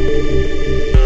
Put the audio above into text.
Música